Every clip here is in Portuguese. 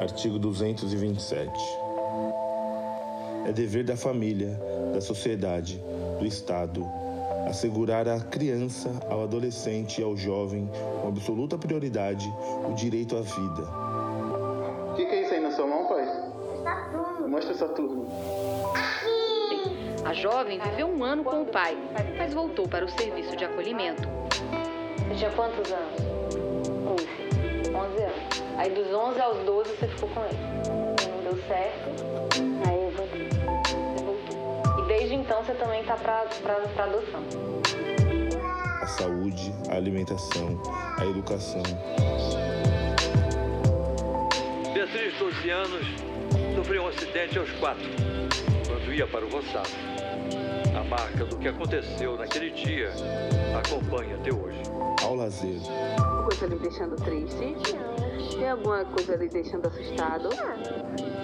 Artigo 227. É dever da família, da sociedade, do Estado, assegurar à criança, ao adolescente e ao jovem, com absoluta prioridade, o direito à vida. O que, que é isso aí na sua mão, pai? Saturno. Mostra Saturno. A jovem viveu um ano com o pai, mas voltou para o serviço de acolhimento. Você tinha quantos anos? 11. 11 anos. Aí dos 11 aos 12 você ficou com ele. E não deu certo. Aí eu voltei. Você voltou. E desde então você também tá pra, pra, pra adoção. A saúde, a alimentação, a educação. Beatriz, 12 anos, sofreu um acidente aos quatro, quando ia para o roçado. A marca do que aconteceu naquele dia acompanha até hoje. Ao lazer, coisa lhe deixando triste? Tem alguma coisa lhe deixando assustado?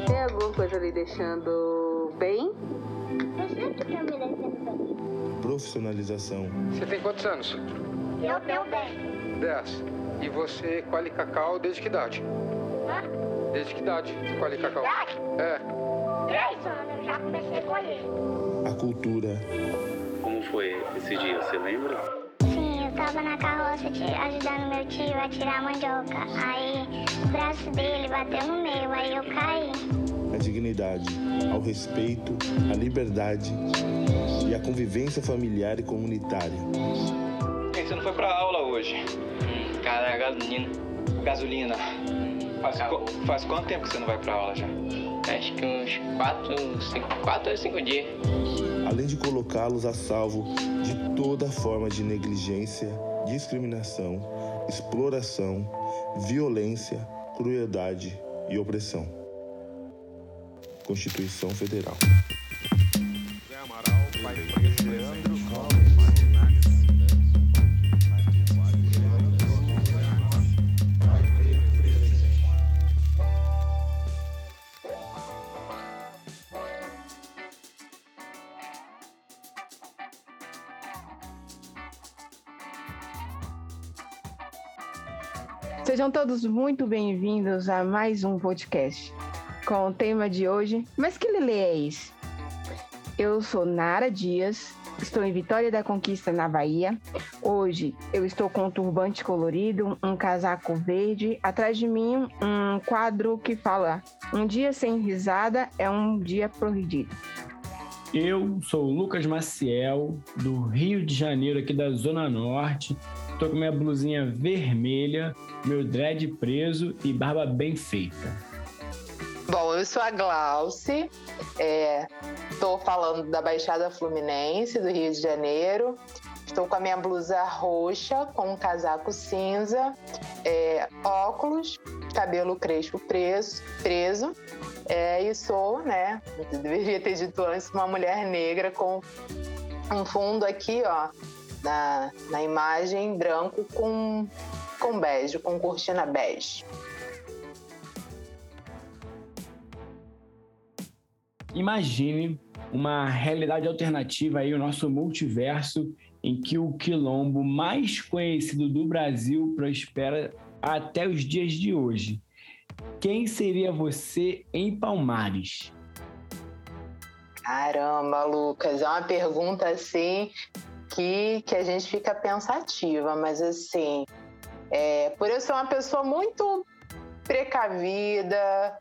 Tem alguma coisa lhe deixando bem? Eu sempre tô me deixando bem. profissionalização, Você tem quantos anos? Eu tenho bem. 10. E você colhe cacau desde que idade? Hã? Desde que idade você colhe cacau? Idade? É. Três anos eu já comecei a colher. a cultura, Como foi esse dia, você lembra? Sim, eu tava na carroça te- ajudando meu tio a tirar a mandioca. Aí o braço dele bateu no meu, aí eu caí. a dignidade, ao respeito, à liberdade e à convivência familiar e comunitária. Você não foi pra aula hoje? Cara, gasolina. Gasolina. Faz, faz quanto tempo que você não vai pra aula já? Acho que uns 4, 5, 4 ou 5 dias. Além de colocá-los a salvo de toda forma de negligência, discriminação, exploração, violência, crueldade e opressão. Constituição Federal. Sejam todos muito bem-vindos a mais um podcast com o tema de hoje. Mas que lelê é esse? Eu sou Nara Dias, estou em Vitória da Conquista, na Bahia. Hoje eu estou com um turbante colorido, um casaco verde, atrás de mim um quadro que fala: Um dia sem risada é um dia progredido. Eu sou o Lucas Maciel, do Rio de Janeiro, aqui da Zona Norte. Tô com minha blusinha vermelha, meu dread preso e barba bem feita. Bom, eu sou a Glauce, estou falando da Baixada Fluminense, do Rio de Janeiro. Estou com a minha blusa roxa, com um casaco cinza, é, óculos, cabelo crespo preso, preso. É, e sou, né, deveria ter dito antes, uma mulher negra com um fundo aqui, ó, na, na imagem branco com, com bege, com cortina bege. Imagine uma realidade alternativa aí, o nosso multiverso, em que o quilombo mais conhecido do Brasil prospera até os dias de hoje. Quem seria você em Palmares? Caramba, Lucas, é uma pergunta assim que, que a gente fica pensativa, mas assim, é, por eu ser uma pessoa muito precavida,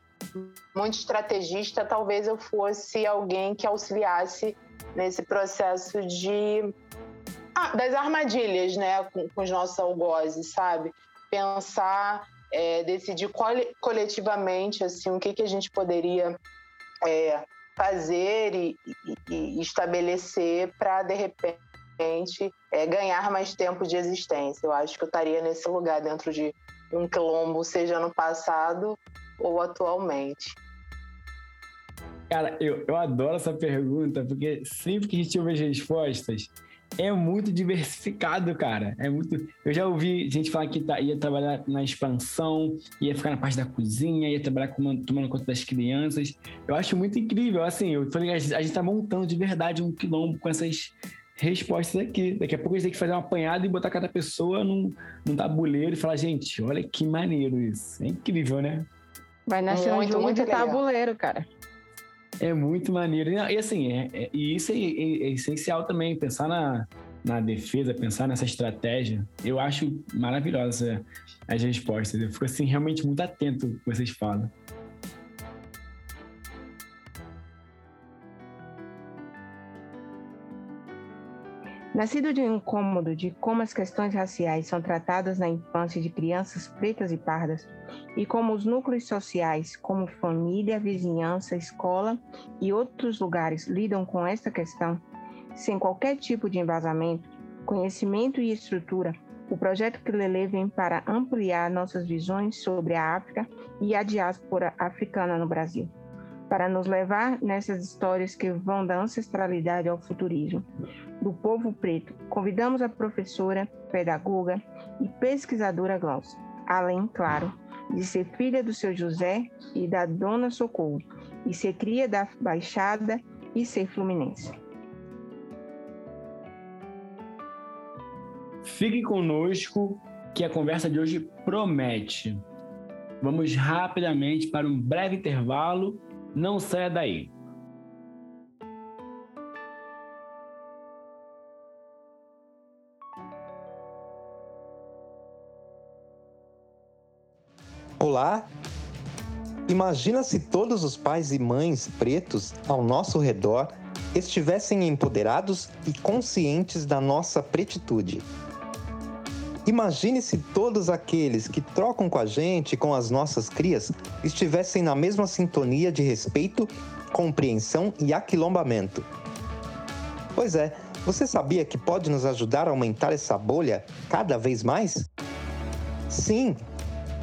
muito estrategista, talvez eu fosse alguém que auxiliasse nesse processo de ah, das armadilhas, né, com, com os nossos algozes, sabe? Pensar, é, decidir cole- coletivamente assim o que, que a gente poderia é, fazer e, e- e estabelecer para de repente é, ganhar mais tempo de existência. Eu acho que eu estaria nesse lugar dentro de um quilombo, seja no passado ou atualmente. Cara, eu, eu adoro essa pergunta, porque sempre que a gente ouve as respostas, é muito diversificado, cara. É muito. Eu já ouvi gente falar que tá- ia trabalhar na expansão, ia ficar na parte da cozinha, ia trabalhar com- tomando conta das crianças. Eu acho muito incrível. Assim, eu falei, a gente a gente tá montando de verdade um quilombo com essas respostas aqui. Daqui a pouco a gente tem que fazer uma apanhada e botar cada pessoa num, num tabuleiro e falar, gente, olha que maneiro isso. É incrível, né? Vai nascer muito, um jogo muito de legal. tabuleiro, cara. É muito maneiro. E assim, é, é, e isso é, é, é, essencial também, pensar na, na defesa, pensar nessa estratégia. Eu acho maravilhosa as respostas. Eu fico assim, realmente muito atento ao que vocês falam. Nascido de um incômodo de como as questões raciais são tratadas na infância de crianças pretas e pardas, e como os núcleos sociais, como família, vizinhança, escola e outros lugares lidam com esta questão, sem qualquer tipo de embasamento, conhecimento e estrutura, o projeto Kilele vem para ampliar nossas visões sobre a África e a diáspora africana no Brasil para nos levar nessas histórias que vão da ancestralidade ao futurismo. Do povo preto, convidamos a professora, pedagoga e pesquisadora Glaucia, além, claro, de ser filha do seu José e da dona Socorro, e ser cria da Baixada e ser fluminense. Fique conosco que a conversa de hoje promete. Vamos rapidamente para um breve intervalo não saia daí. Olá! Imagina se todos os pais e mães pretos ao nosso redor estivessem empoderados e conscientes da nossa pretitude. Imagine se todos aqueles que trocam com a gente, com as nossas crias, estivessem na mesma sintonia de respeito, compreensão e aquilombamento. Pois é, você sabia que pode nos ajudar a aumentar essa bolha cada vez mais? Sim!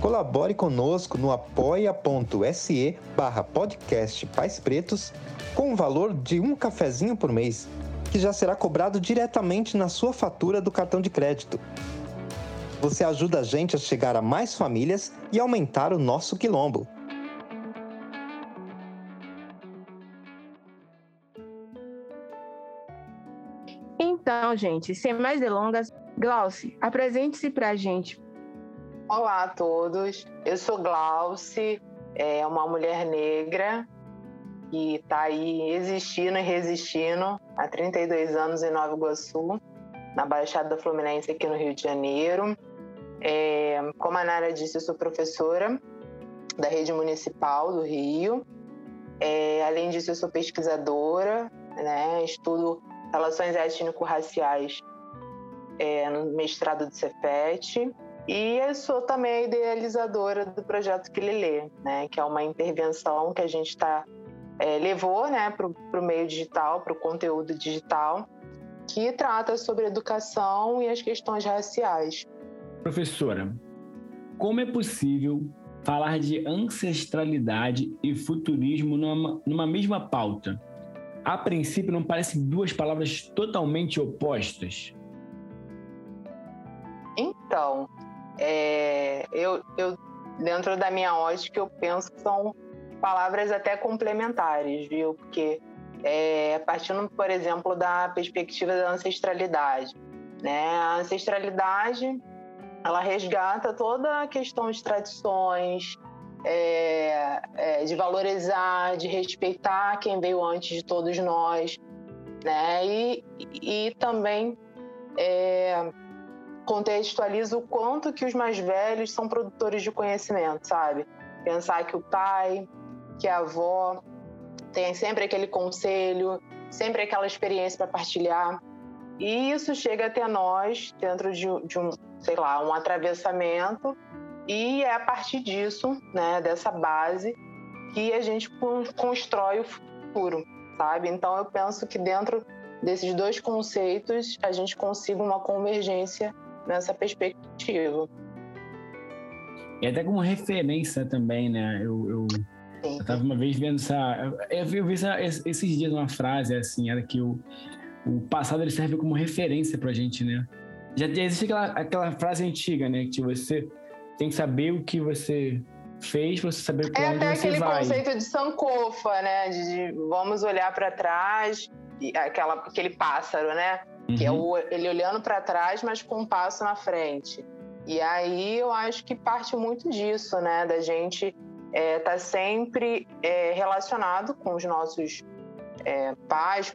Colabore conosco no apoia.se barra podcast Pais Pretos com o valor de um cafezinho por mês, que já será cobrado diretamente na sua fatura do cartão de crédito você ajuda a gente a chegar a mais famílias e aumentar o nosso quilombo. Então, gente, sem mais delongas, Glauci, apresente-se para a gente. Olá a todos, eu sou Glauci, é uma mulher negra que está aí existindo e resistindo há 32 anos em Nova Iguaçu, na Baixada Fluminense aqui no Rio de Janeiro. É, como a Nara disse, eu sou professora da rede municipal do Rio. É, além disso, eu sou pesquisadora, né? estudo relações étnico-raciais é, no mestrado do Cefet. E eu sou também a idealizadora do projeto Quilelê, né? que é uma intervenção que a gente tá, é, levou né, para o meio digital, para o conteúdo digital, que trata sobre educação e as questões raciais. Professora, como é possível falar de ancestralidade e futurismo numa, numa mesma pauta? A princípio, não parecem duas palavras totalmente opostas? Então, é, eu, eu, dentro da minha ótica, eu penso que são palavras até complementares, viu? Porque, é, partindo, por exemplo, da perspectiva da ancestralidade, né? A ancestralidade ela resgata toda a questão de tradições, é, é, de valorizar, de respeitar quem veio antes de todos nós, né? E, e também é, contextualiza o quanto que os mais velhos são produtores de conhecimento, sabe? Pensar que o pai, que a avó tem sempre aquele conselho, sempre aquela experiência para partilhar. E isso chega até nós dentro de, de um, sei lá, um atravessamento e é a partir disso, né, dessa base, que a gente constrói o futuro, sabe? Então eu penso que dentro desses dois conceitos a gente consiga uma convergência nessa perspectiva. E até como referência também, né? Eu, eu, eu tava uma vez vendo essa. Eu, eu vi essa, esses dias uma frase assim, era que o, o passado ele serve como referência pra gente, né? Já, existe aquela, aquela frase antiga, né? Que você tem que saber o que você fez para você saber para é onde você vai. É até aquele conceito de Sankofa, né? De, de vamos olhar para trás, aquela, aquele pássaro, né? Uhum. Que é uhum. o, ele olhando para trás, mas com um passo na frente. E aí eu acho que parte muito disso, né? Da gente está é, tá sempre é, relacionado com os nossos é,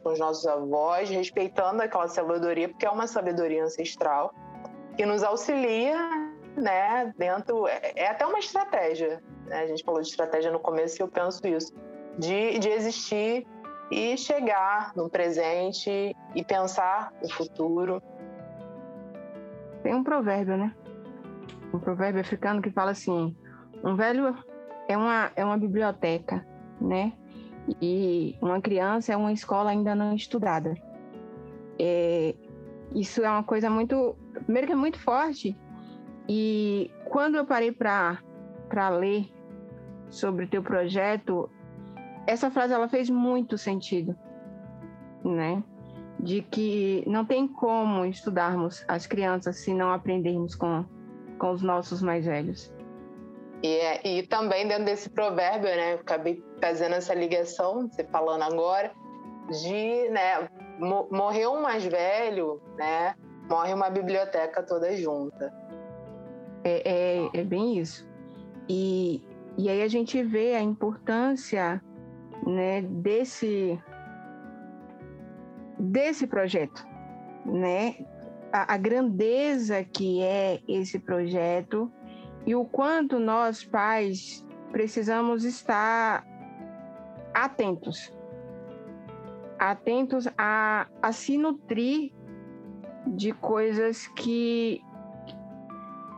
com os nossos avós, respeitando aquela sabedoria, porque é uma sabedoria ancestral que nos auxilia, né, dentro, é, é até uma estratégia, né? a gente falou de estratégia no começo e eu penso isso, de, de existir e chegar no presente e pensar o futuro. Tem um provérbio, né? Um provérbio africano que fala assim: um velho é uma, é uma biblioteca, né? E uma criança é uma escola ainda não estudada. É, isso é uma coisa muito. Primeiro, que é muito forte. E quando eu parei para ler sobre o teu projeto, essa frase ela fez muito sentido, né? De que não tem como estudarmos as crianças se não aprendermos com, com os nossos mais velhos. E, é, e também dentro desse provérbio, né? Eu acabei fazendo essa ligação, você falando agora, de, né? Morreu um mais velho, né? Morre uma biblioteca toda junta. É, é, é bem isso. E, e aí a gente vê a importância né, desse, desse projeto, né? A, a grandeza que é esse projeto e o quanto nós, pais, precisamos estar atentos. Atentos a, a se nutrir de coisas que,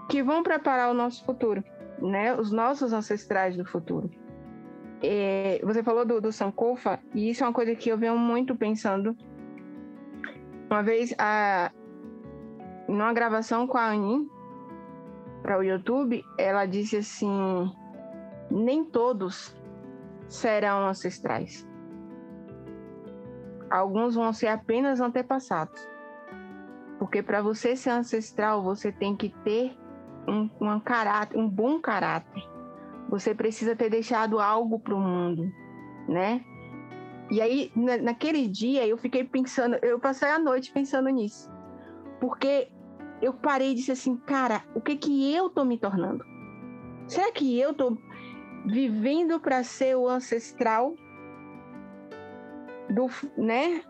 que vão preparar o nosso futuro, né? Os nossos ancestrais do futuro. É, você falou do, do Sankofa, e isso é uma coisa que eu venho muito pensando. Uma vez, a, numa gravação com a Anin, para o YouTube, ela disse assim: nem todos serão ancestrais. Alguns vão ser apenas antepassados. Porque para você ser ancestral, você tem que ter um, um, caráter, um bom caráter você precisa ter deixado algo para o mundo, né? E aí, na, naquele dia, eu fiquei pensando, eu passei a noite pensando nisso. Porque eu parei e disse assim, cara, o que que eu tô me tornando? Será que eu tô vivendo para ser o ancestral do, né?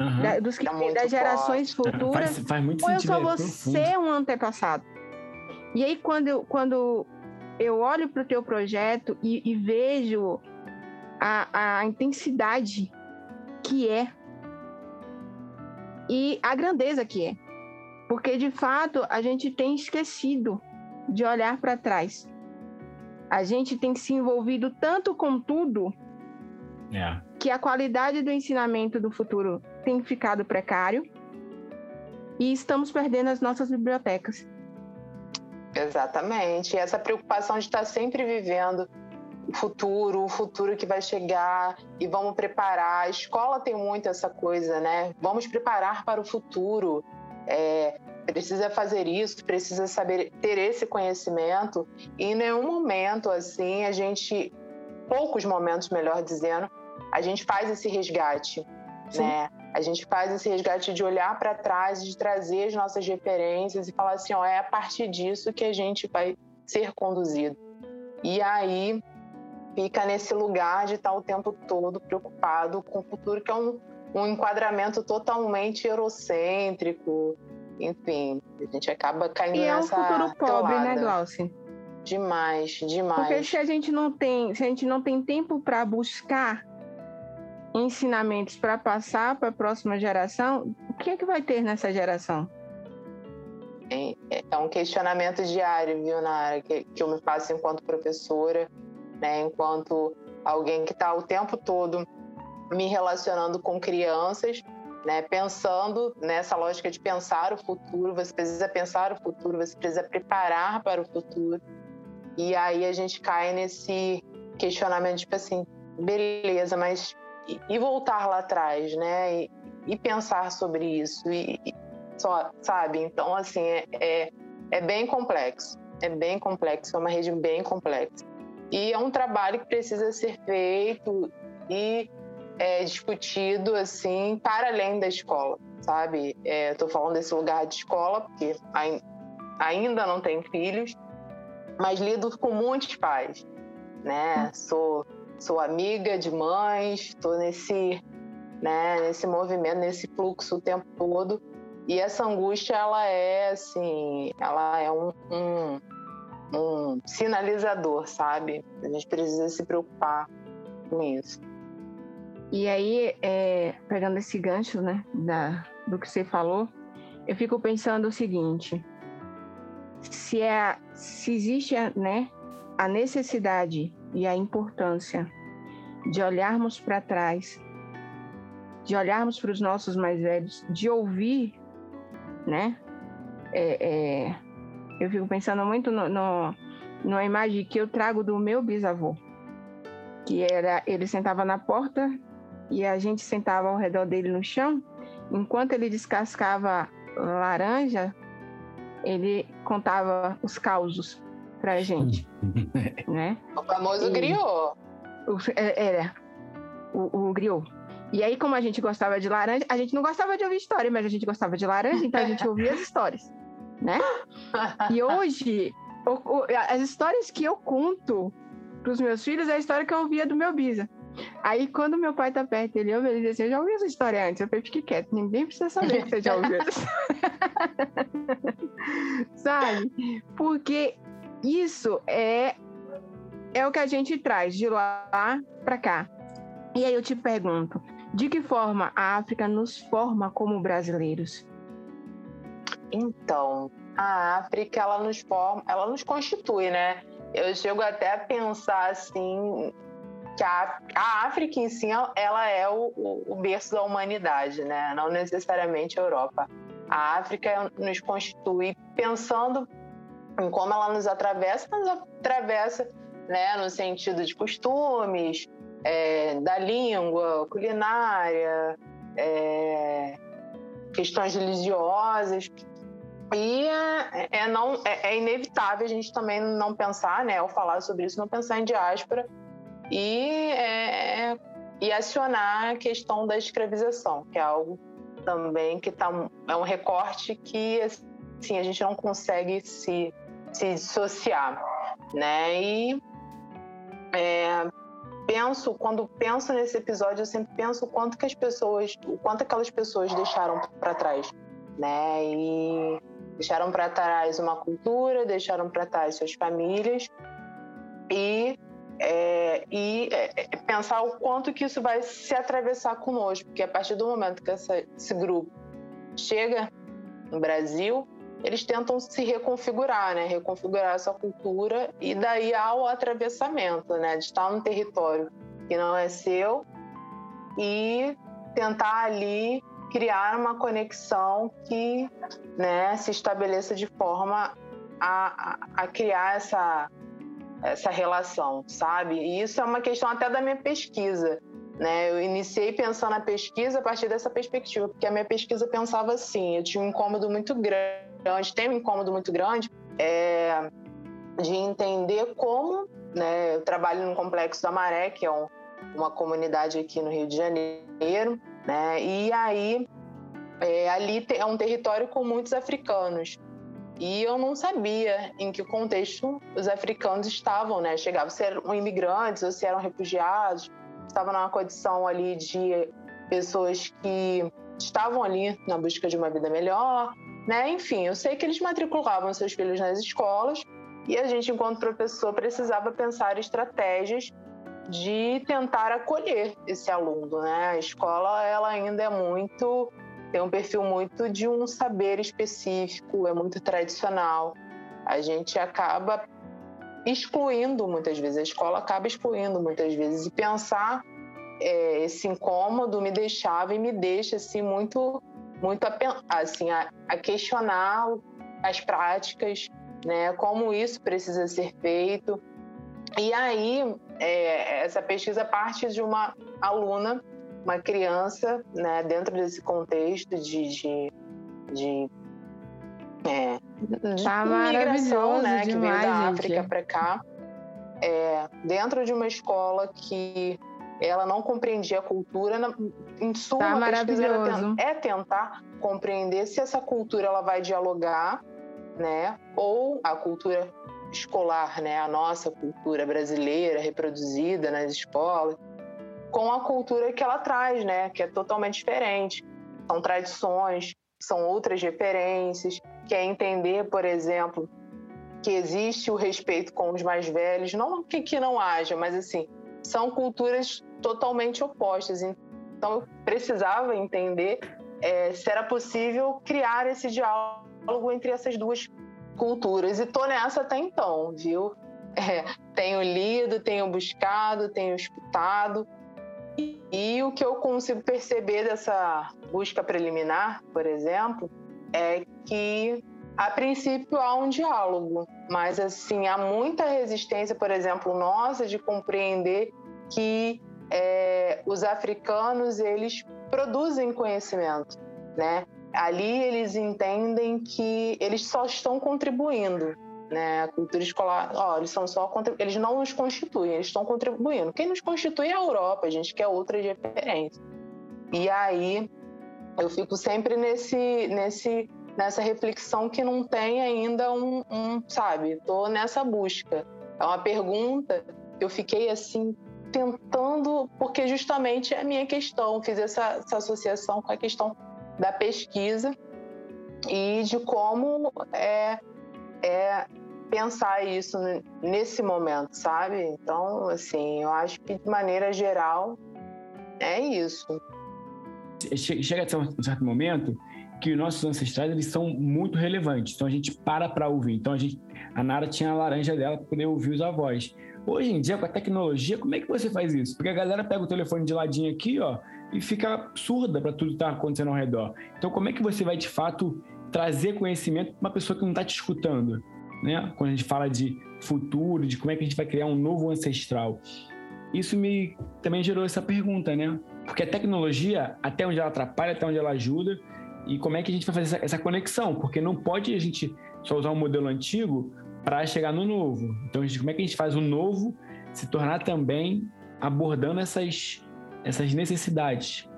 Uhum. Da, dos que, tá das gerações forte. futuras? Faz, faz muito ou eu só vou ser um antepassado? E aí, quando, quando eu olho para o teu projeto e, e vejo a, a intensidade que é e a grandeza que é. Porque, de fato, a gente tem esquecido de olhar para trás. A gente tem se envolvido tanto com tudo é. que a qualidade do ensinamento do futuro tem ficado precário e estamos perdendo as nossas bibliotecas. Exatamente. E essa preocupação de estar sempre vivendo o futuro, o futuro que vai chegar e vamos preparar. A escola tem muito essa coisa, né? Vamos preparar para o futuro. É, precisa fazer isso, precisa saber ter esse conhecimento. E em nenhum momento, assim, a gente, poucos momentos, melhor dizendo, a gente faz esse resgate, Sim. né? A gente faz esse resgate de olhar para trás, de trazer as nossas referências e falar assim, ó, é a partir disso que a gente vai ser conduzido. E aí fica nesse lugar de estar o tempo todo preocupado com o futuro, que é um, um enquadramento totalmente eurocêntrico. Enfim, a gente acaba caindo e nessa. E é um futuro pobre, né, Glauci? Demais, demais. Porque se a gente não tem, se a gente não tem tempo para buscar ensinamentos para passar para a próxima geração, o que é que vai ter nessa geração? É, é um questionamento diário, viu, Nara, que, que eu me faço enquanto professora, né, enquanto alguém que está o tempo todo me relacionando com crianças, né, pensando nessa lógica de pensar o futuro, você precisa pensar o futuro, você precisa preparar para o futuro. E aí a gente cai nesse questionamento, tipo assim, beleza, mas e, voltar lá atrás, né? E, e pensar sobre isso e, e, só, sabe? Então, assim, é, é, é bem complexo. É bem complexo, é uma rede bem complexa. E é um trabalho que precisa ser feito e é, discutido, assim, para além da escola, sabe? Estou é, falando desse lugar de escola, porque ainda não tenho filhos, mas lido com muitos pais né? Sou, sou amiga de mães, estou nesse, né, nesse movimento, nesse fluxo o tempo todo. E essa angústia, ela é, assim, ela é um, um, um sinalizador, sabe? A gente precisa se preocupar com isso. E aí, é, pegando esse gancho, né, da, do que você falou, eu fico pensando o seguinte: se, é, se existe, né, a necessidade e a importância de olharmos para trás, de olharmos para os nossos mais velhos, de ouvir, né? É, é, eu fico pensando muito no, no, numa imagem que eu trago do meu bisavô, que era ele sentava na porta e a gente sentava ao redor dele no chão, enquanto ele descascava laranja, ele contava os causos pra gente, né? O famoso e, griot. É, era o, o griot. E aí, como a gente gostava de laranja, a gente não gostava de ouvir história, mas a gente gostava de laranja, então a gente ouvia as histórias, né? E hoje, o, o, as histórias que eu conto para os meus filhos é a história que eu ouvia do meu bisa. Aí, quando meu pai tá perto, ele ouve, ele diz assim, eu já ouvi essa história antes. Eu falei, fique quieto, ninguém precisa saber que você já ouviu essa Sabe? Porque isso é, é o que a gente traz de lá para cá. E aí eu te pergunto, de que forma a África nos forma como brasileiros? Então, a África ela nos forma, ela nos constitui, né? Eu chego até a pensar assim que a, a África em si ela é o, o, berço da humanidade, né? Não necessariamente a Europa. A África nos constitui pensando em como ela nos atravessa, nos atravessa, né? No sentido de costumes, é, da língua, culinária, é, questões religiosas. E é, é não, é, é, inevitável a gente também não pensar, né, ao falar sobre isso, não pensar em diáspora e, é, e acionar a questão da escravização, que é algo também que tá, é um recorte que assim, a gente não consegue se, se dissociar. Né? E é, penso, quando penso nesse episódio, eu sempre penso o quanto que as pessoas, o quanto aquelas pessoas deixaram para trás, né? E deixaram para trás uma cultura, deixaram para trás suas famílias e é, e é, é, pensar o quanto que isso vai se atravessar conosco, porque a partir do momento que essa, esse grupo chega no Brasil, eles tentam se reconfigurar, né? Reconfigurar essa cultura e daí há o atravessamento, né? De estar num território que não é seu e tentar ali criar uma conexão que né, se estabeleça de forma a, a, a criar essa essa relação, sabe? E isso é uma questão até da minha pesquisa. Né? Eu iniciei pensando a pesquisa a partir dessa perspectiva, porque a minha pesquisa pensava assim: eu tinha um incômodo muito grande, tenho um incômodo muito grande é, de entender como. Né, eu trabalho no Complexo da Maré, que é um, uma comunidade aqui no Rio de Janeiro, né, e aí é, ali é um território com muitos africanos. E eu não sabia em que contexto os africanos estavam, né? Chegavam, se eram imigrantes ou se eram refugiados, estavam numa condição ali de pessoas que estavam ali na busca de uma vida melhor, né? Enfim, eu sei que eles matriculavam seus filhos nas escolas e a gente, enquanto professor, precisava pensar estratégias de tentar acolher esse aluno, né? A escola ela ainda é muito tem um perfil muito de um saber específico, é muito tradicional. A gente acaba excluindo muitas vezes, a escola acaba excluindo muitas vezes. E pensar é, esse incômodo me deixava e me deixa assim muito, muito a, assim, a, a questionar as práticas, né? Como isso precisa ser feito. E aí, é, essa pesquisa parte de uma aluna uma criança, né, dentro desse contexto de, de, de, é, de tá migração, né, demais, que veio da África para cá, é, dentro de uma escola que ela não compreendia a cultura, em suma, tá maravilhoso. é tentar compreender se essa cultura ela vai dialogar, né, ou a cultura escolar, né, a nossa cultura brasileira reproduzida nas escolas, com a cultura que ela traz, né, que é totalmente diferente. São tradições, são outras referências, que é entender, por exemplo, que existe o respeito com os mais velhos, não que, que não haja, mas assim, são culturas totalmente opostas. Então, eu precisava entender é, se era possível criar esse diálogo entre essas duas culturas. E tô nessa até então, viu? É, tenho lido, tenho buscado, tenho escutado. E, o que eu consigo perceber dessa busca preliminar, por exemplo, é que a princípio há um diálogo, mas assim há muita resistência, por exemplo, nossa, de compreender que é, os africanos eles produzem conhecimento, né? Ali eles entendem que eles só estão contribuindo, né? A cultura escolar, ó, eles são só eles não nos constituem, eles estão contribuindo. Quem nos constitui é a Europa, a gente quer outras referências. E aí eu fico sempre nesse nesse nessa reflexão que não tem ainda um, um sabe? Tô nessa busca. É uma pergunta que eu fiquei assim tentando, porque justamente é a minha questão, fiz essa, essa associação com a questão da pesquisa e de como é, é pensar isso nesse momento, sabe? Então, assim, eu acho que de maneira geral é isso. Chega a um certo momento que os nossos ancestrais eles são muito relevantes. Então a gente para para ouvir. Então a gente, a Nara tinha a laranja dela para poder ouvir os avós. Hoje em dia com a tecnologia, como é que você faz isso? Porque a galera pega o telefone de ladinho aqui, ó, e fica surda para tudo que está acontecendo ao redor. Então como é que você vai de fato trazer conhecimento para uma pessoa que não está te escutando, né? Quando a gente fala de futuro, de como é que a gente vai criar um novo ancestral. Isso me também gerou essa pergunta, né? Porque a tecnologia, até onde ela atrapalha, até onde ela ajuda, e como é que a gente vai fazer essa, essa conexão? Porque não pode a gente só usar um modelo antigo para chegar no novo. Então, gente, como é que a gente faz o novo se tornar também abordando essas, essas necessidades?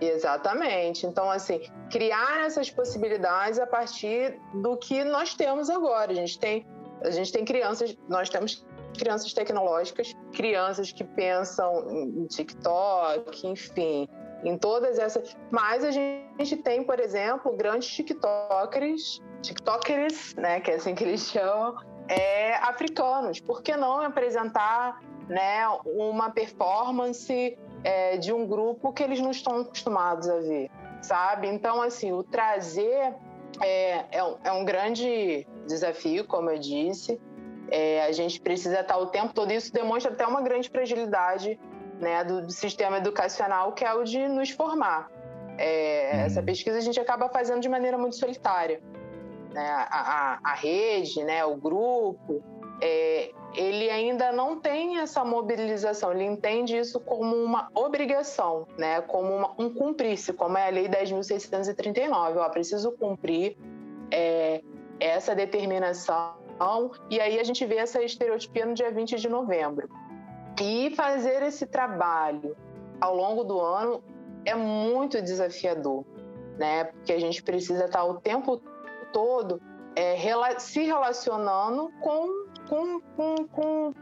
Exatamente. Então, assim, criar essas possibilidades a partir do que nós temos agora. A gente tem, a gente tem crianças, nós temos crianças tecnológicas, crianças que pensam em TikTok, enfim, em todas essas. Mas a gente tem, por exemplo, grandes TikTokers, TikTokers, né, que é assim que eles chamam, é, africanos. Por que não apresentar né, uma performance é, de um grupo que eles não estão acostumados a ver, sabe? Então, assim, o trazer é, é, um, é um grande desafio, como eu disse. É, a gente precisa estar o tempo todo. Isso demonstra até uma grande fragilidade né, do, sistema educacional, que é o de nos formar. É, uhum. Essa pesquisa a gente acaba fazendo de maneira muito solitária. Né? A, a, a, rede, né, o grupo, é, ele ainda não tem essa mobilização, ele entende isso como uma obrigação, né, como uma, um cumprir-se, como é a Lei 10.639. Ó, preciso cumprir é, essa determinação. E aí a gente vê essa estereotipia no dia 20 de novembro. E fazer esse trabalho ao longo do ano é muito desafiador, né? Porque a gente precisa estar o tempo todo é, se relacionando com, com, com, com,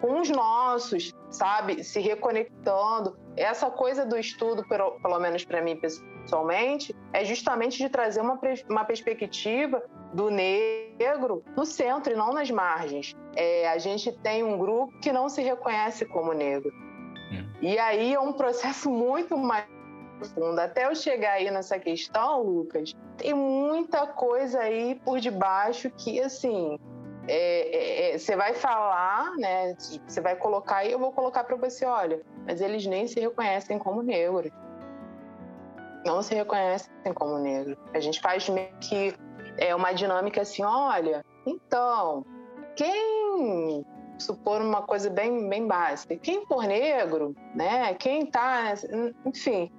com os nossos, sabe? Se reconectando. Essa coisa do estudo, pelo, pelo menos para mim pessoalmente, é justamente de trazer uma, uma perspectiva do negro no centro e não nas margens. É, a gente tem um grupo que não se reconhece como negro. Hum. E aí é um processo muito mais profundo. Até eu chegar aí nessa questão, Lucas, tem muita coisa aí por debaixo que, assim, é, é, é você vai falar, né? Você vai colocar e eu vou colocar para você, olha, mas eles nem se reconhecem como negros. Não se reconhecem como negros. A gente faz meio que é uma dinâmica assim, olha, então, quem supor uma coisa bem, bem básica, quem for negro, né? Quem tá, enfim,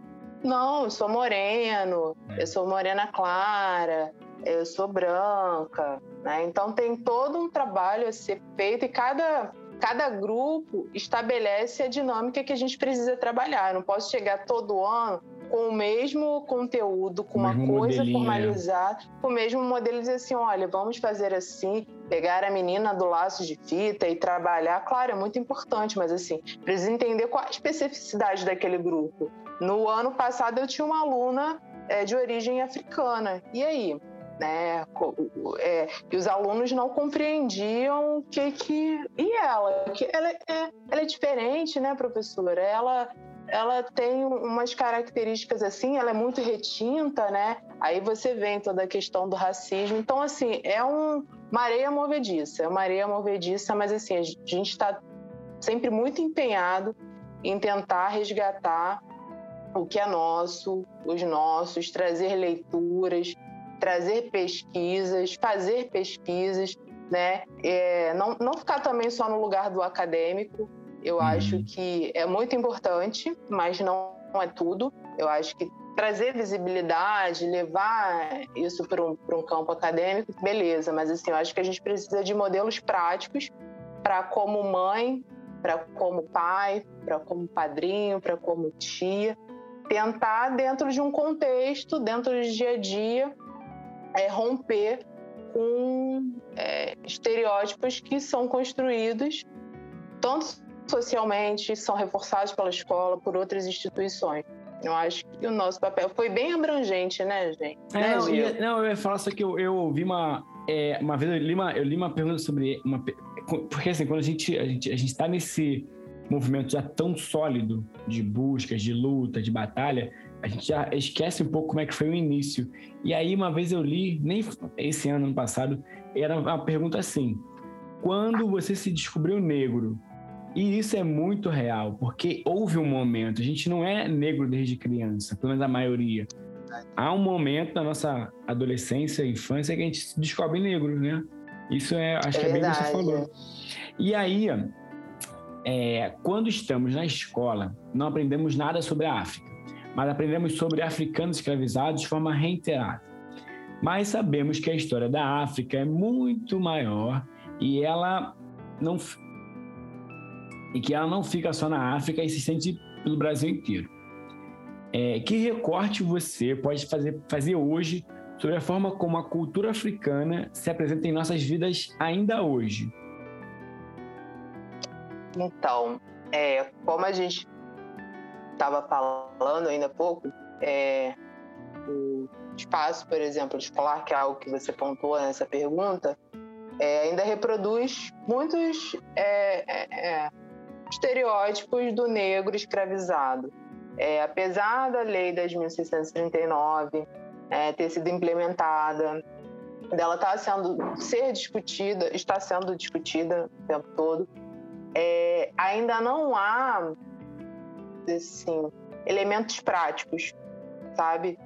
não, eu sou moreno, eu sou morena clara, eu sou branca, né? Então tem todo um trabalho a ser feito e cada cada grupo estabelece a dinâmica que a gente precisa trabalhar. Eu não posso chegar todo ano com o mesmo conteúdo, com uma coisa formalizada, com o mesmo modelo, dizer assim: olha, vamos fazer assim, pegar a menina do laço de fita e trabalhar. Claro, é muito importante, mas assim, precisa entender qual a especificidade daquele grupo. No ano passado, eu tinha uma aluna é, de origem africana. E aí? Né? É, e os alunos não compreendiam o que que e ela que ela é, ela é diferente né professora ela ela tem umas características assim, ela é muito retinta, né? Aí você vem toda a questão do racismo. Então, assim, é um, uma areia movediça, é uma areia movediça, mas assim, a gente está sempre muito empenhado em tentar resgatar o que é nosso, os nossos, trazer leituras, trazer pesquisas, fazer pesquisas, né? É, não, não ficar também só no lugar do acadêmico, eu uhum. acho que é muito importante, mas não é tudo. Eu acho que trazer visibilidade, levar isso para um, um campo acadêmico, beleza, mas assim, eu acho que a gente precisa de modelos práticos para como mãe, para como pai, para como padrinho, para como tia, tentar dentro de um contexto, dentro do dia a dia, é, romper com é, estereótipos que são construídos tanto socialmente, são reforçados pela escola, por outras instituições. Eu acho que o nosso papel foi bem abrangente, né, gente? É, né, não, eu, não, eu ia falar só que eu, eu ouvi uma. É, uma vez eu li uma, eu li uma pergunta sobre. Uma, porque assim, quando a gente a gente a gente está nesse movimento já tão sólido de buscas, de luta, de batalha, a gente já esquece um pouco como é que foi o início. E aí uma vez eu li, nem esse ano, ano passado, era uma pergunta assim: quando você se descobriu negro, e isso é muito real, porque houve um momento, a gente não é negro desde criança, pelo menos a maioria. Há um momento na nossa adolescência, infância, que a gente se descobre negro, né? Isso é, acho é que é bem o que você falou. E aí, é, quando estamos na escola, não aprendemos nada sobre a África, mas aprendemos sobre africanos escravizados de forma reiterada. Mas sabemos que a história da África é muito maior e ela não e que ela não fica só na África e se sente pelo Brasil inteiro. É, que recorte você pode fazer, fazer hoje sobre a forma como a cultura africana se apresenta em nossas vidas ainda hoje? Então, é, como a gente estava falando ainda há pouco, é, o espaço, por exemplo, escolar, que é algo que você pontuou nessa pergunta, é, ainda reproduz muitos é, é, é estereótipos do negro escravizado. É, apesar da lei das 1639 é, ter sido implementada, dela estar tá sendo ser discutida, está sendo discutida o tempo todo, ainda não há assim, elementos práticos, sabe,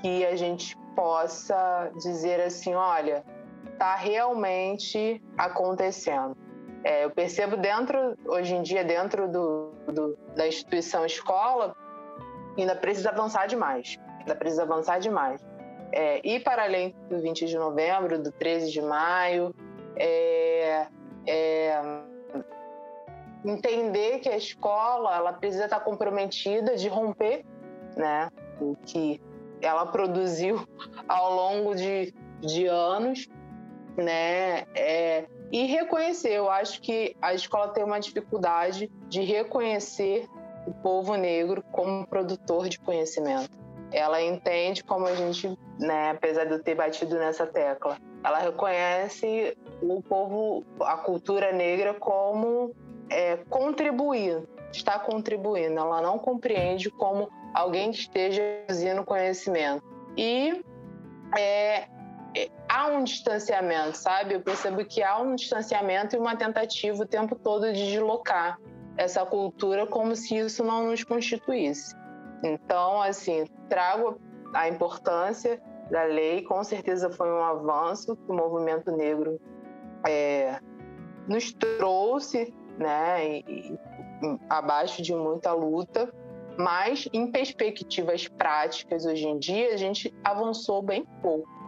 que a gente possa dizer assim, olha, está realmente acontecendo. É, eu percebo dentro, hoje em dia, dentro do, do, da instituição escola, ainda precisa avançar demais. Ainda precisa avançar demais. É, ir para além do 20 de novembro, do 13 de maio, é, é, entender que a escola ela precisa estar comprometida de romper né, o que ela produziu ao longo de, de anos, né, é, e reconhecer. Eu acho que a escola tem uma dificuldade de reconhecer o povo negro como produtor de conhecimento. Ela entende como a gente, né, apesar de eu ter batido nessa tecla, ela reconhece o povo, a cultura negra como é, contribuir, está contribuindo. Ela não compreende como alguém que esteja produzindo conhecimento. E é, há um distanciamento, sabe? Eu percebo que há um distanciamento e uma tentativa o tempo todo de deslocar essa cultura como se isso não nos constituísse. Então, assim, trago a importância da lei, com certeza foi um avanço que o movimento negro é, nos trouxe, né, e, e, abaixo de muita luta, mas em perspectivas práticas hoje em dia a gente avançou bem pouco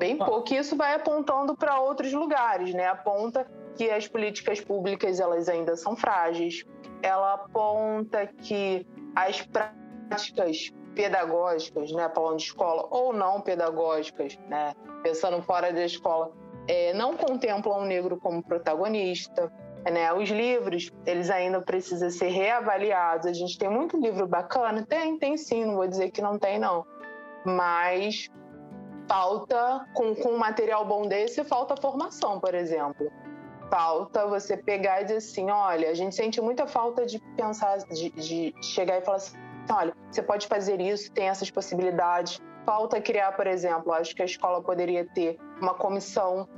bem pouco. E isso vai apontando para outros lugares, né? Aponta que as políticas públicas elas ainda são frágeis. Ela aponta que as práticas pedagógicas, né, falando de escola, ou não pedagógicas, né, pensando fora da escola, é, não contemplam o negro como protagonista. Né? Os livros, eles ainda precisam ser reavaliados. A gente tem muito livro bacana? Tem, tem sim, não vou dizer que não tem, não. Mas falta, com, com um material bom desse, falta formação, por exemplo. Falta você pegar e dizer assim: olha, a gente sente muita falta de pensar, de, de chegar e falar assim: olha, você pode fazer isso, tem essas possibilidades. Falta criar, por exemplo, acho que a escola poderia ter uma comissão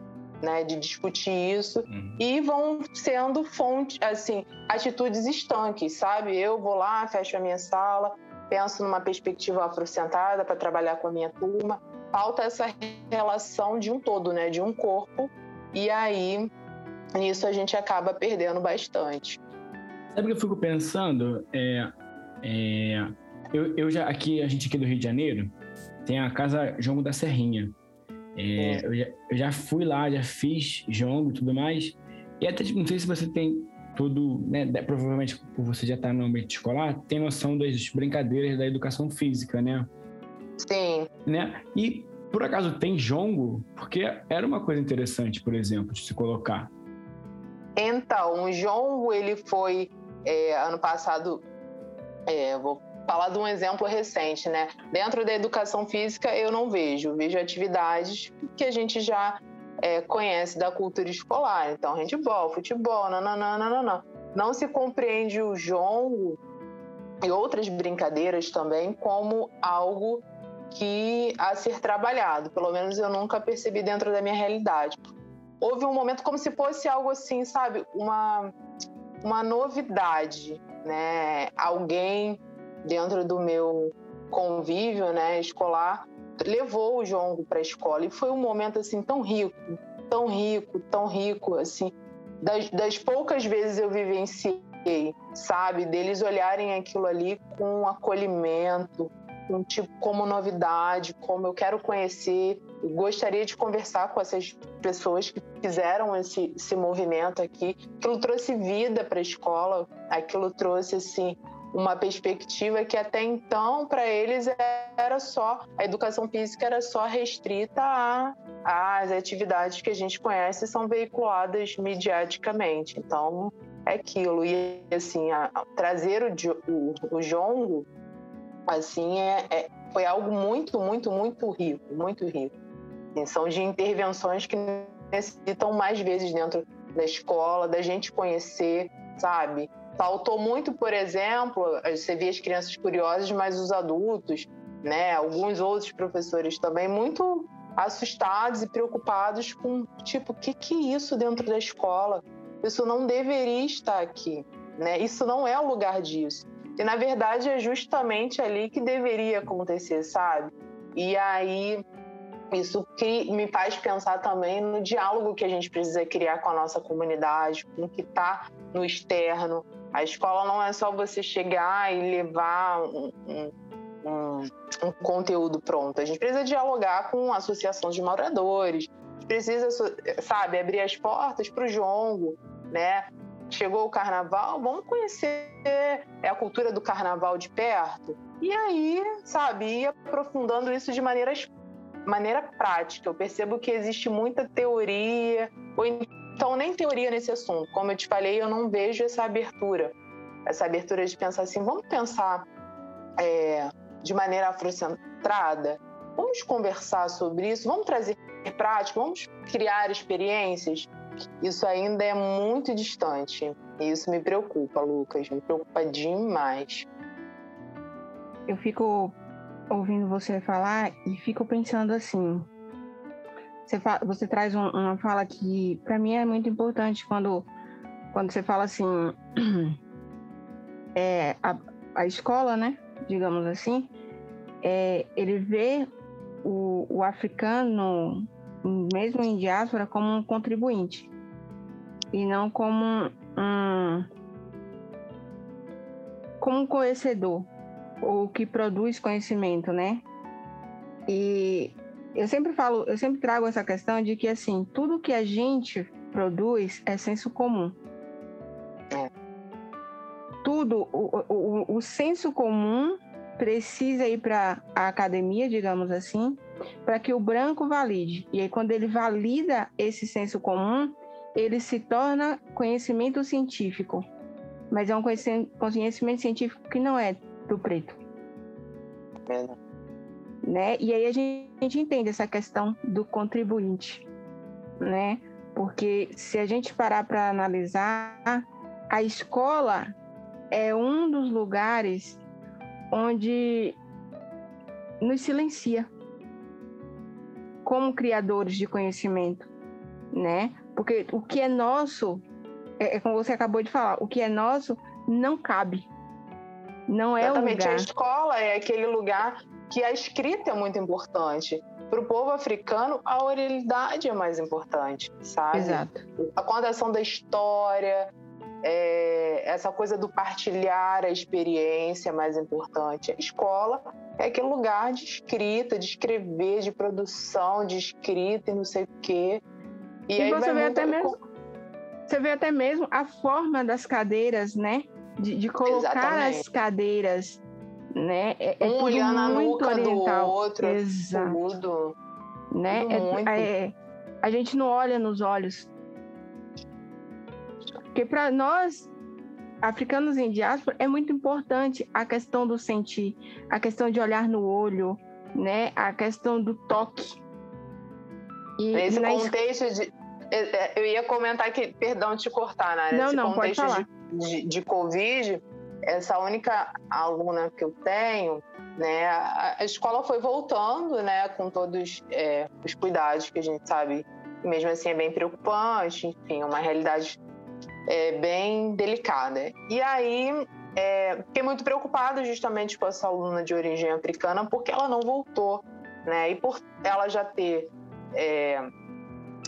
né, de discutir isso uhum. e vão sendo fonte, assim, atitudes estanques, sabe? Eu vou lá, fecho a minha sala, penso numa perspectiva afrocentrada para trabalhar com a minha turma. Falta essa relação de um todo, né, de um corpo, e aí nisso a gente acaba perdendo bastante. Sabe o que eu fico pensando? É, é, eu, eu já aqui a gente aqui do Rio de Janeiro tem a casa Jongo da Serrinha. É, eu, já, eu, já, fui lá, já fiz jongo e tudo mais. E até tipo, não sei se você tem tudo, né? Provavelmente por você já estar tá no ambiente escolar, tem noção das brincadeiras da educação física, né? Sim. Né? E por acaso tem jongo? Porque era uma coisa interessante, por exemplo, de se colocar. Então, o jongo ele foi é, ano passado, é, vou falar de um exemplo recente, né? Dentro da educação física eu não vejo, vejo atividades que a gente já é, conhece da cultura escolar. Então, handball, futebol, nananana. Não se compreende o jongo e outras brincadeiras também como algo que a ser trabalhado. Pelo menos eu nunca percebi dentro da minha realidade. Houve um momento como se fosse algo assim, sabe? Uma, uma novidade, né? Alguém dentro do meu convívio né, escolar, levou o jongo para a escola. E foi um momento assim tão rico, tão rico, tão rico, assim. Das, das poucas vezes eu vivenciei, sabe, deles olharem aquilo ali com acolhimento, com tipo como novidade, como eu quero conhecer, eu gostaria de conversar com essas pessoas que fizeram esse, esse movimento aqui. Aquilo trouxe vida para a escola, aquilo trouxe assim uma perspectiva que até então para eles era só a educação física era só restrita às atividades que a gente conhece são veiculadas mediaticamente. Então é aquilo e assim a, a, trazer o, o, o jongo assim é, é, foi algo muito muito muito rico, muito rico. E são de intervenções que necessitam mais vezes dentro da escola, da gente conhecer, sabe? Faltou muito, por exemplo, você via as crianças curiosas, mas os adultos, né, alguns outros professores também, muito assustados e preocupados com, tipo, o que, que é isso dentro da escola? Isso não deveria estar aqui, né? Isso não é o lugar disso. E, na verdade, é justamente ali que deveria acontecer, sabe? E aí, isso me faz pensar também no diálogo que a gente precisa criar com a nossa comunidade, com o que está no externo, a escola não é só você chegar e levar um, um, um, conteúdo pronto. A gente precisa dialogar com associações de moradores, precisa, sabe, abrir as portas para o jongo, né? Chegou o carnaval, vamos conhecer a cultura do carnaval de perto. E aí, sabe, ir aprofundando isso de maneiras, maneira prática. Eu percebo que existe muita teoria, ou então, nem teoria nesse assunto. Como eu te falei, eu não vejo essa abertura. Essa abertura de pensar assim, vamos pensar é, de maneira afrocentrada? Vamos conversar sobre isso? Vamos trazer prática? Vamos criar experiências? Isso ainda é muito distante. E isso me preocupa, Lucas. Me preocupa demais. Eu fico ouvindo você falar e fico pensando assim: você, fala, você traz um, uma fala que para mim é muito importante quando, quando você fala assim, é, a, a escola, né, digamos assim, é, ele vê o, o africano, mesmo em diáspora, como um contribuinte e não como um, como um conhecedor ou que produz conhecimento, né? E eu sempre falo, eu sempre trago essa questão de que assim, tudo que a gente produz é senso comum. É. Tudo, o, o, o senso comum precisa ir para a academia, digamos assim, para que o branco valide. E aí, quando ele valida esse senso comum, ele se torna conhecimento científico. Mas é um conhecimento científico que não é do preto. É. Né? E aí a gente, a gente entende essa questão do contribuinte, né? Porque se a gente parar para analisar, a escola é um dos lugares onde nos silencia como criadores de conhecimento, né? Porque o que é nosso, é, é como você acabou de falar, o que é nosso não cabe. Não é Exatamente. o lugar. A escola é aquele lugar que a escrita é muito importante. Para o povo africano, a oralidade é mais importante, sabe? Exato. A contação da história, é, essa coisa do partilhar a experiência é mais importante. A escola é aquele lugar de escrita, de escrever, de produção, de escrita e não sei o quê. E, e aí você vê até mesmo, você vê até mesmo a forma das cadeiras, né? De, de colocar Exatamente. as cadeiras, né? É, é um olhando na nuca oriental. do outro, Exato. tudo. Né? Tudo é, é, a gente não olha nos olhos. Porque para nós africanos em diáspora é muito importante a questão do sentir, a questão de olhar no olho, né? A questão do toque. E Nesse contexto de é, é, eu ia comentar que, perdão te cortar, né? Não, Nesse não, contexto pode falar. De, de, Covid, essa única aluna que eu tenho, né? A, a escola foi voltando, né? Com todos é, os cuidados que a gente sabe, mesmo assim é bem preocupante, enfim, uma realidade é, bem delicada. E aí é, fiquei muito preocupada justamente com essa aluna de origem africana porque ela não voltou, né? E por ela já ter é,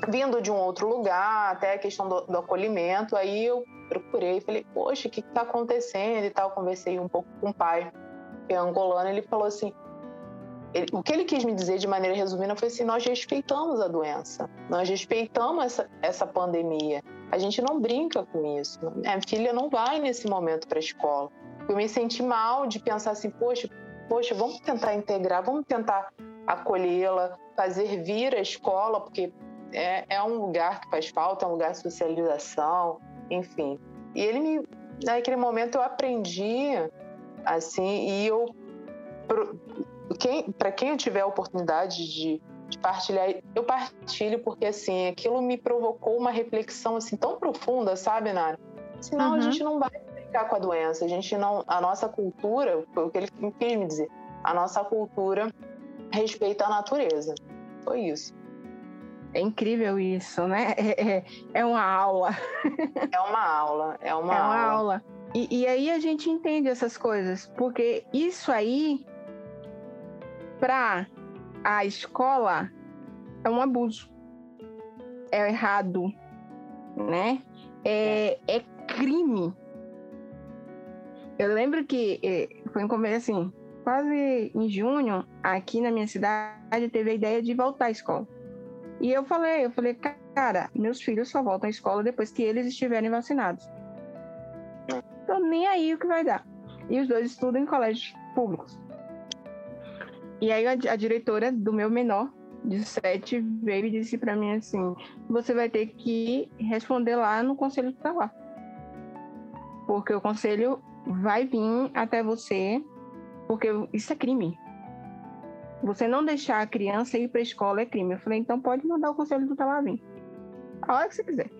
vindo de um outro lugar, até a questão do, do acolhimento. Aí eu procurei, falei, poxa, o que está acontecendo e tal. Conversei um pouco com o pai, que é angolano, ele falou assim. Ele, o que ele quis me dizer de maneira resumida foi assim: nós respeitamos a doença, nós respeitamos essa, essa pandemia. A gente não brinca com isso. Minha filha não vai nesse momento para a escola. Eu me senti mal de pensar assim: poxa, poxa, vamos tentar integrar, vamos tentar acolhê-la, fazer vir a escola, porque é, é um lugar que faz falta, é um lugar de socialização, enfim. E ele me, naquele momento eu aprendi, assim, e eu, para quem eu tiver a oportunidade de, de partilhar, eu partilho porque, assim, aquilo me provocou uma reflexão, assim, tão profunda, sabe, Nara? Senão uhum. a gente não vai brincar com a doença, a gente não, a nossa cultura, foi o que ele quis me dizer, a nossa cultura respeita a natureza. Foi isso. É incrível isso, né? É, é, é uma aula. É uma aula, é uma, é uma aula. aula. E, e aí a gente entende essas coisas, porque isso aí, para a escola, é um abuso. É errado, né? É, é crime. Eu lembro que é, foi um começo assim, quase em junho, aqui na minha cidade, teve a ideia de voltar à escola. E eu falei, eu falei, cara, meus filhos só voltam à escola depois que eles estiverem vacinados. Então nem aí o que vai dar. E os dois estudam em colégios públicos. E aí a, a diretora do meu menor, de sete, veio e disse para mim assim: você vai ter que responder lá no conselho tutelar. Porque o conselho vai vir até você, porque isso é crime. Você não deixar a criança ir para a escola é crime. Eu falei, então pode mandar o conselho tutelar vir. A hora que você quiser.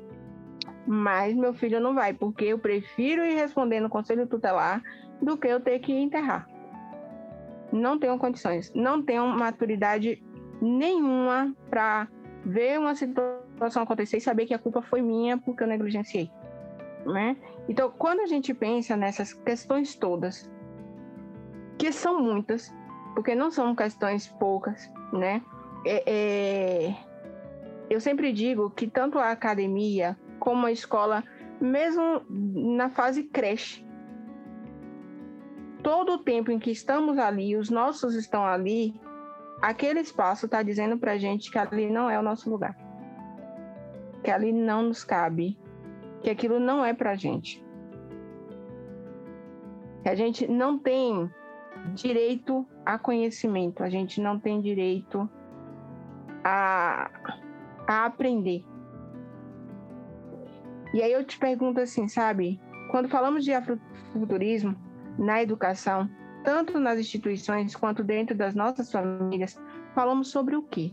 Mas meu filho não vai, porque eu prefiro ir responder no conselho tutelar do que eu ter que enterrar. Não tenho condições, não tenho maturidade nenhuma para ver uma situação acontecer e saber que a culpa foi minha porque eu negligenciei. Né? Então, quando a gente pensa nessas questões todas, que são muitas, porque não são questões poucas, né? É, é... Eu sempre digo que tanto a academia como a escola, mesmo na fase creche, todo o tempo em que estamos ali, os nossos estão ali, aquele espaço está dizendo para a gente que ali não é o nosso lugar, que ali não nos cabe, que aquilo não é para a gente, que a gente não tem direito a conhecimento, a gente não tem direito a, a aprender. E aí eu te pergunto assim, sabe? Quando falamos de afrofuturismo na educação, tanto nas instituições quanto dentro das nossas famílias, falamos sobre o quê?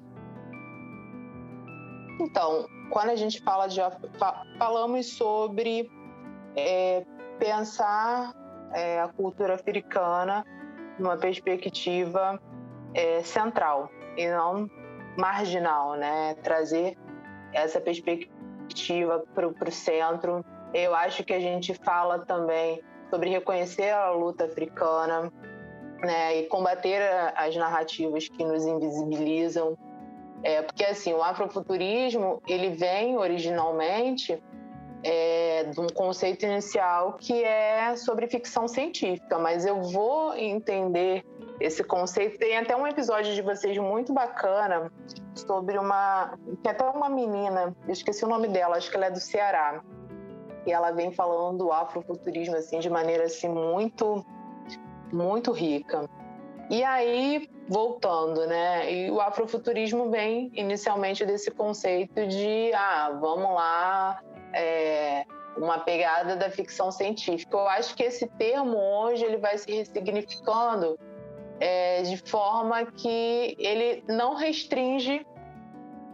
Então, quando a gente fala de falamos sobre é, pensar é, a cultura africana numa perspectiva é, central e não marginal, né? Trazer essa perspectiva para o centro. Eu acho que a gente fala também sobre reconhecer a luta africana, né? E combater as narrativas que nos invisibilizam. É, porque assim, o afrofuturismo ele vem originalmente é, de um conceito inicial que é sobre ficção científica, mas eu vou entender esse conceito. Tem até um episódio de vocês muito bacana sobre uma. Tem até uma menina, eu esqueci o nome dela, acho que ela é do Ceará. E ela vem falando do afrofuturismo assim, de maneira assim, muito, muito rica. E aí, voltando, né? E o afrofuturismo vem inicialmente desse conceito de, ah, vamos lá, é, uma pegada da ficção científica. Eu acho que esse termo hoje ele vai se ressignificando é, de forma que ele não restringe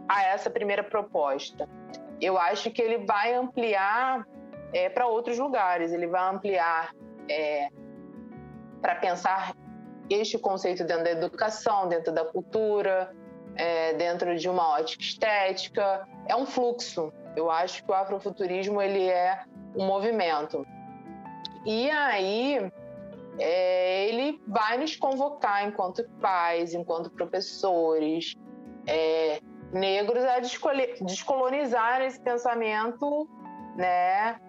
a essa primeira proposta. Eu acho que ele vai ampliar é, para outros lugares, ele vai ampliar é, para pensar este conceito dentro da educação, dentro da cultura, é, dentro de uma ótica estética. É um fluxo, eu acho que o afrofuturismo ele é um movimento. E aí é, ele vai nos convocar enquanto pais, enquanto professores, é, negros a descolonizar esse pensamento, né,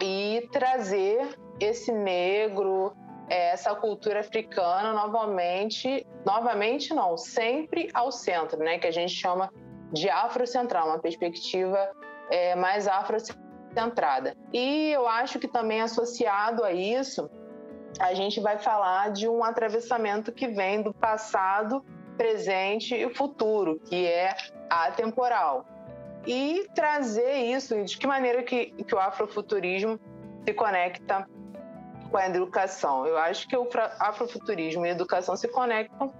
e trazer esse negro, é, essa cultura africana novamente, novamente não, sempre ao centro, né, que a gente chama de afrocentral, uma perspectiva é, mais afrocentrada. E eu acho que também associado a isso, a gente vai falar de um atravessamento que vem do passado, presente e futuro, que é atemporal. E trazer isso, de que maneira que, que o afrofuturismo se conecta com a educação. Eu acho que o afrofuturismo e a educação se conectam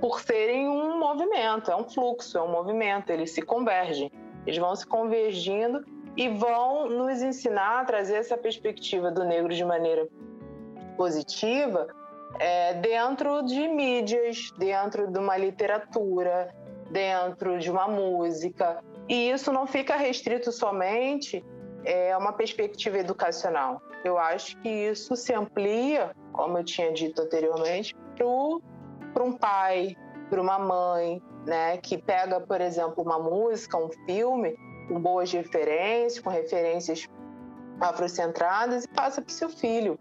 por serem um movimento, é um fluxo, é um movimento, eles se convergem. Eles vão se convergindo e vão nos ensinar a trazer essa perspectiva do negro de maneira positiva é, dentro de mídias, dentro de uma literatura, dentro de uma música. E isso não fica restrito somente é, uma perspectiva educacional. Eu acho que isso se amplia, como eu tinha dito anteriormente, para um pai, para uma mãe, né, que pega, por exemplo, uma música, um filme, com boas referências, com referências afrocentradas e passa para o seu filho,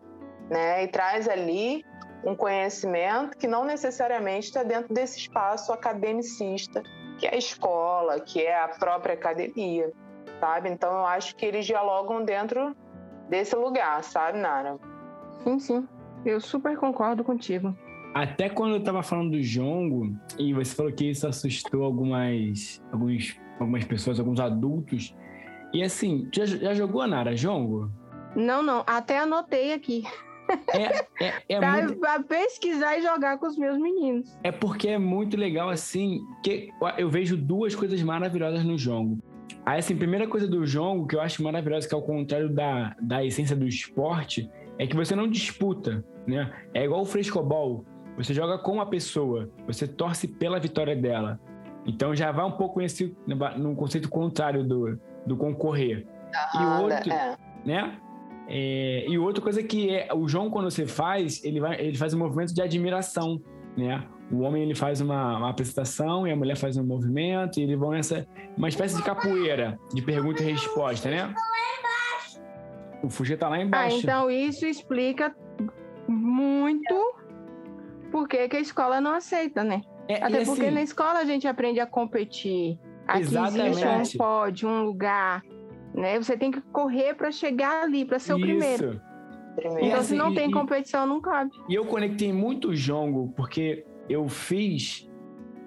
né, e traz ali um conhecimento que não necessariamente está dentro desse espaço academicista, que é a escola, que é a própria academia, sabe? Então eu acho que eles dialogam dentro desse lugar, sabe, Nara? Sim, sim. Eu super concordo contigo. Até quando eu tava falando do jongo, e você falou que isso assustou algumas, alguns, algumas pessoas, alguns adultos. E assim, já, já jogou a Nara jongo? Não, não. Até anotei aqui. É, é, é pra, muito... pra, pesquisar e jogar com os meus meninos. É porque é muito legal, assim, que eu vejo duas coisas maravilhosas no jongo. Aí, assim, a primeira coisa do jongo que eu acho maravilhosa, que é o contrário da, da essência do esporte, é que você não disputa, né? É igual o frescobol. Você joga com a pessoa, você torce pela vitória dela. Então já vai um pouco nesse no conceito contrário do, do concorrer. Ah, e outro, é. né? É, e outra coisa que é o João quando você faz, ele vai, ele faz um movimento de admiração, né? O homem ele faz uma, uma apresentação e a mulher faz um movimento e eles vão nessa uma espécie de capoeira de pergunta e resposta, né? O Fugê tá lá Ah, embaixo. então isso explica muito por que a escola não aceita, né? É, Até porque assim- na escola a gente aprende a competir. Aqui existe um Exatamente. pódio, um lugar, né? Você tem que correr para chegar ali, para ser o primeiro. Isso. Primeiro. Então, assim, se não tem e- competição, não cabe. E eu conectei muito o jongo, porque eu fiz.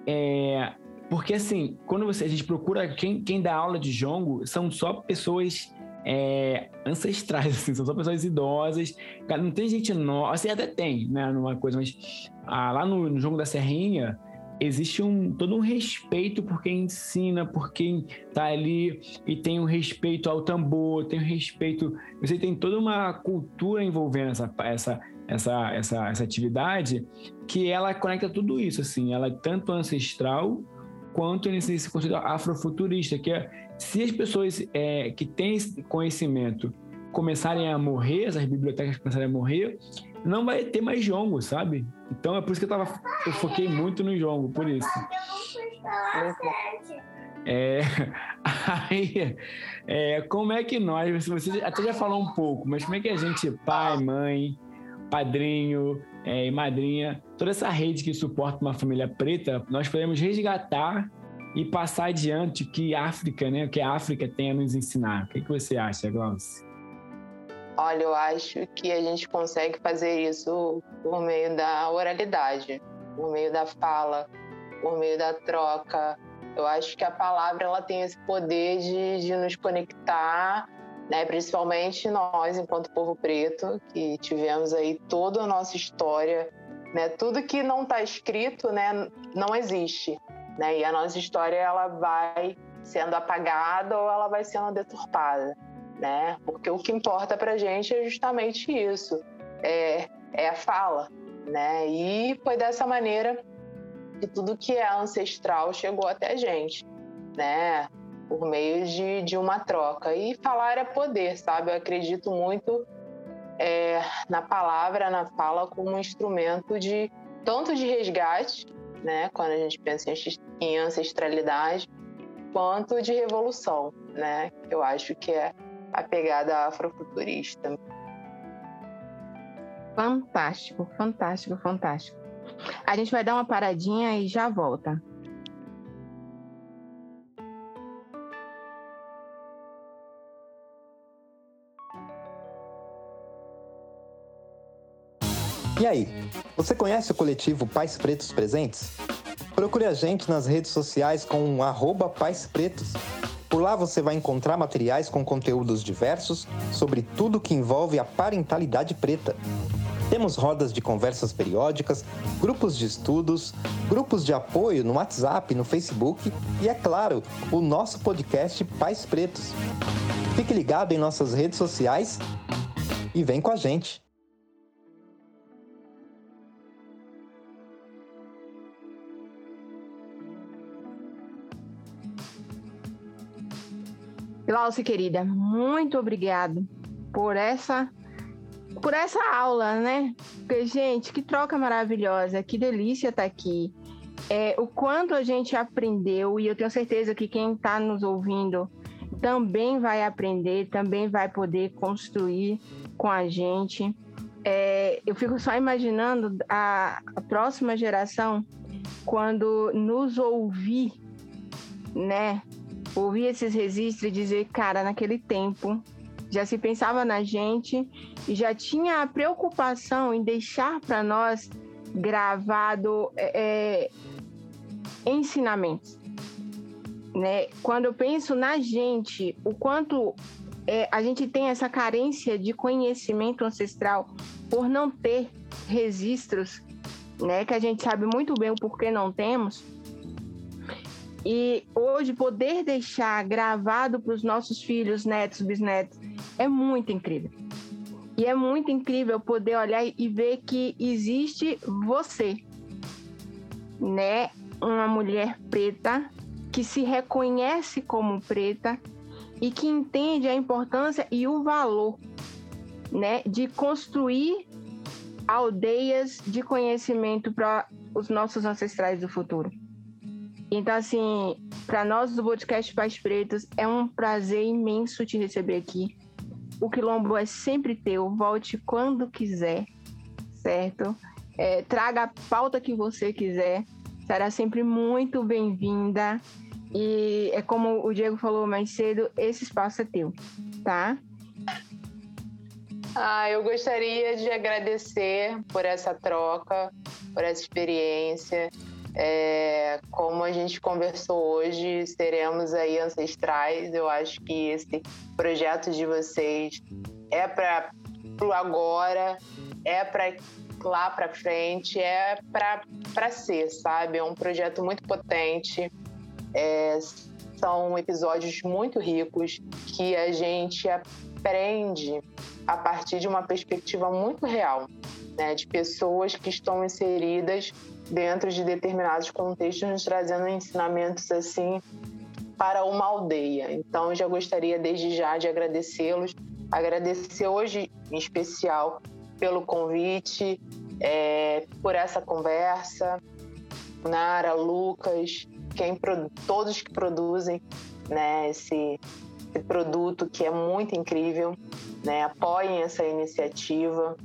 é, porque assim, quando você, a gente procura quem, quem dá aula de jongo, são só pessoas é, ancestrais, assim, são só pessoas idosas. Não tem gente nova, assim, até tem, né, numa coisa, mas ah, lá no, no jogo da Serrinha existe um todo um respeito por quem ensina, por quem tá ali e tem um respeito ao tambor, tem um respeito, você tem toda uma cultura envolvendo essa essa essa, essa, essa atividade que ela conecta tudo isso, assim, ela é tanto ancestral quanto nesse, esse conceito afrofuturista, que é se as pessoas é, que têm conhecimento começarem a morrer, essas bibliotecas começarem a morrer, não vai ter mais jongo, sabe? Então é por isso que eu, tava, eu foquei muito no jongo, por isso. É, aí, é, como é que nós, você até já falou um pouco, mas como é que a gente, pai, mãe, padrinho é, e madrinha, toda essa rede que suporta uma família preta, nós podemos resgatar e passar adiante o que a África, né, o que a África tem a nos ensinar. O que, que você acha, Glaucia? Olha, eu acho que a gente consegue fazer isso por meio da oralidade, por meio da fala, por meio da troca. Eu acho que a palavra ela tem esse poder de, de nos conectar, né? principalmente nós, enquanto povo preto, que tivemos aí toda a nossa história. Né? Tudo que não está escrito né, não existe. Né? E a nossa história ela vai sendo apagada ou ela vai sendo deturpada né? Porque o que importa para gente é justamente isso, é, é a fala, né? E foi dessa maneira que tudo que é ancestral chegou até a gente, né? Por meio de, de uma troca. E falar é poder, sabe? Eu acredito muito é, na palavra, na fala, como um instrumento de tanto de resgate, né? Quando a gente pensa em ancestralidade, quanto de revolução, né? Eu acho que é a pegada afrofuturista. Fantástico, fantástico, fantástico. A gente vai dar uma paradinha e já volta. E aí, você conhece o coletivo Pais Pretos Presentes? Procure a gente nas redes sociais com o arroba Pais Pretos. Por lá você vai encontrar materiais com conteúdos diversos sobre tudo que envolve a parentalidade preta. Temos rodas de conversas periódicas, grupos de estudos, grupos de apoio no WhatsApp, no Facebook e, é claro, o nosso podcast Pais Pretos. Fique ligado em nossas redes sociais e vem com a gente. Glaucia, querida, muito obrigado por essa por essa aula, né? Porque, gente, que troca maravilhosa, que delícia estar aqui. É, o quanto a gente aprendeu, e eu tenho certeza que quem está nos ouvindo também vai aprender, também vai poder construir com a gente. É, eu fico só imaginando a, a próxima geração quando nos ouvir, né? Ouvir esses registros e dizer, cara, naquele tempo já se pensava na gente e já tinha a preocupação em deixar para nós gravado é, ensinamentos. Né? Quando eu penso na gente, o quanto é, a gente tem essa carência de conhecimento ancestral por não ter registros, né? Que a gente sabe muito bem o porquê não temos. E hoje poder deixar gravado para os nossos filhos, netos, bisnetos, é muito incrível. E é muito incrível poder olhar e ver que existe você, né? Uma mulher preta que se reconhece como preta e que entende a importância e o valor, né, de construir aldeias de conhecimento para os nossos ancestrais do futuro. Então, assim, para nós do podcast Pais Pretos, é um prazer imenso te receber aqui. O Quilombo é sempre teu, volte quando quiser, certo? É, traga a pauta que você quiser, será sempre muito bem-vinda. E é como o Diego falou mais cedo, esse espaço é teu, tá? Ah, eu gostaria de agradecer por essa troca, por essa experiência. É, como a gente conversou hoje, seremos aí ancestrais. Eu acho que esse projeto de vocês é para o agora, é para lá para frente, é para ser, sabe? É um projeto muito potente. É, são episódios muito ricos que a gente aprende a partir de uma perspectiva muito real, né, de pessoas que estão inseridas dentro de determinados contextos, nos trazendo ensinamentos assim para uma aldeia. Então, já gostaria desde já de agradecê-los, agradecer hoje em especial pelo convite, é, por essa conversa, Nara, Lucas, quem todos que produzem né, esse, esse produto que é muito incrível, né, apoiem essa iniciativa.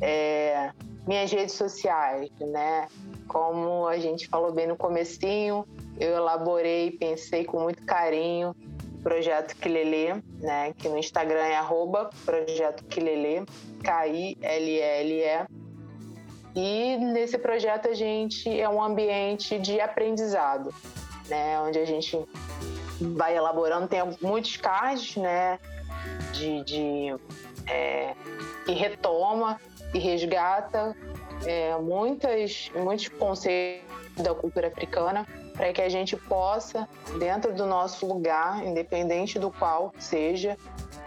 É, minhas redes sociais, né, como a gente falou bem no comecinho, eu elaborei, pensei com muito carinho o projeto Quilelê, né, que no Instagram é arroba projeto Quilelê, K-I-L-L-E. E nesse projeto a gente é um ambiente de aprendizado, né, onde a gente vai elaborando, tem muitos cards, né, de, de é, que retoma e resgata é, muitas, muitos conceitos da cultura africana para que a gente possa, dentro do nosso lugar, independente do qual seja,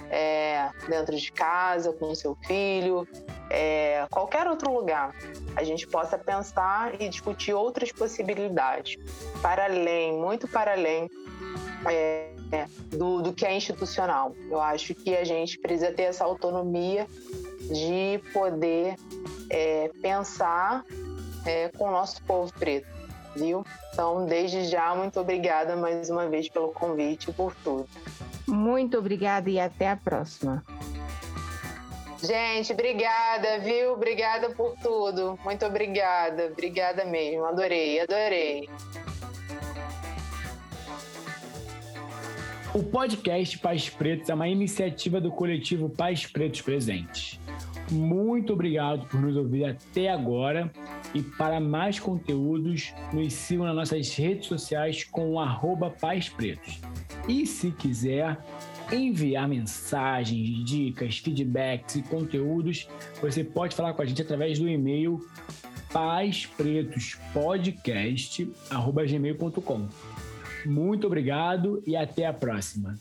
é, dentro de casa, com o seu filho, é, qualquer outro lugar, a gente possa pensar e discutir outras possibilidades, para além, muito para além é, do, do que é institucional. Eu acho que a gente precisa ter essa autonomia de poder é, pensar é, com o nosso povo preto, viu? Então, desde já, muito obrigada mais uma vez pelo convite e por tudo. Muito obrigada e até a próxima. Gente, obrigada, viu? Obrigada por tudo. Muito obrigada. Obrigada mesmo. Adorei, adorei. O podcast Pais Pretos é uma iniciativa do coletivo Pais Pretos Presentes. Muito obrigado por nos ouvir até agora e para mais conteúdos, nos sigam nas nossas redes sociais com o Pais Pretos. E se quiser enviar mensagens, dicas, feedbacks e conteúdos, você pode falar com a gente através do e-mail paispretospodcast.gmail.com. Muito obrigado e até a próxima.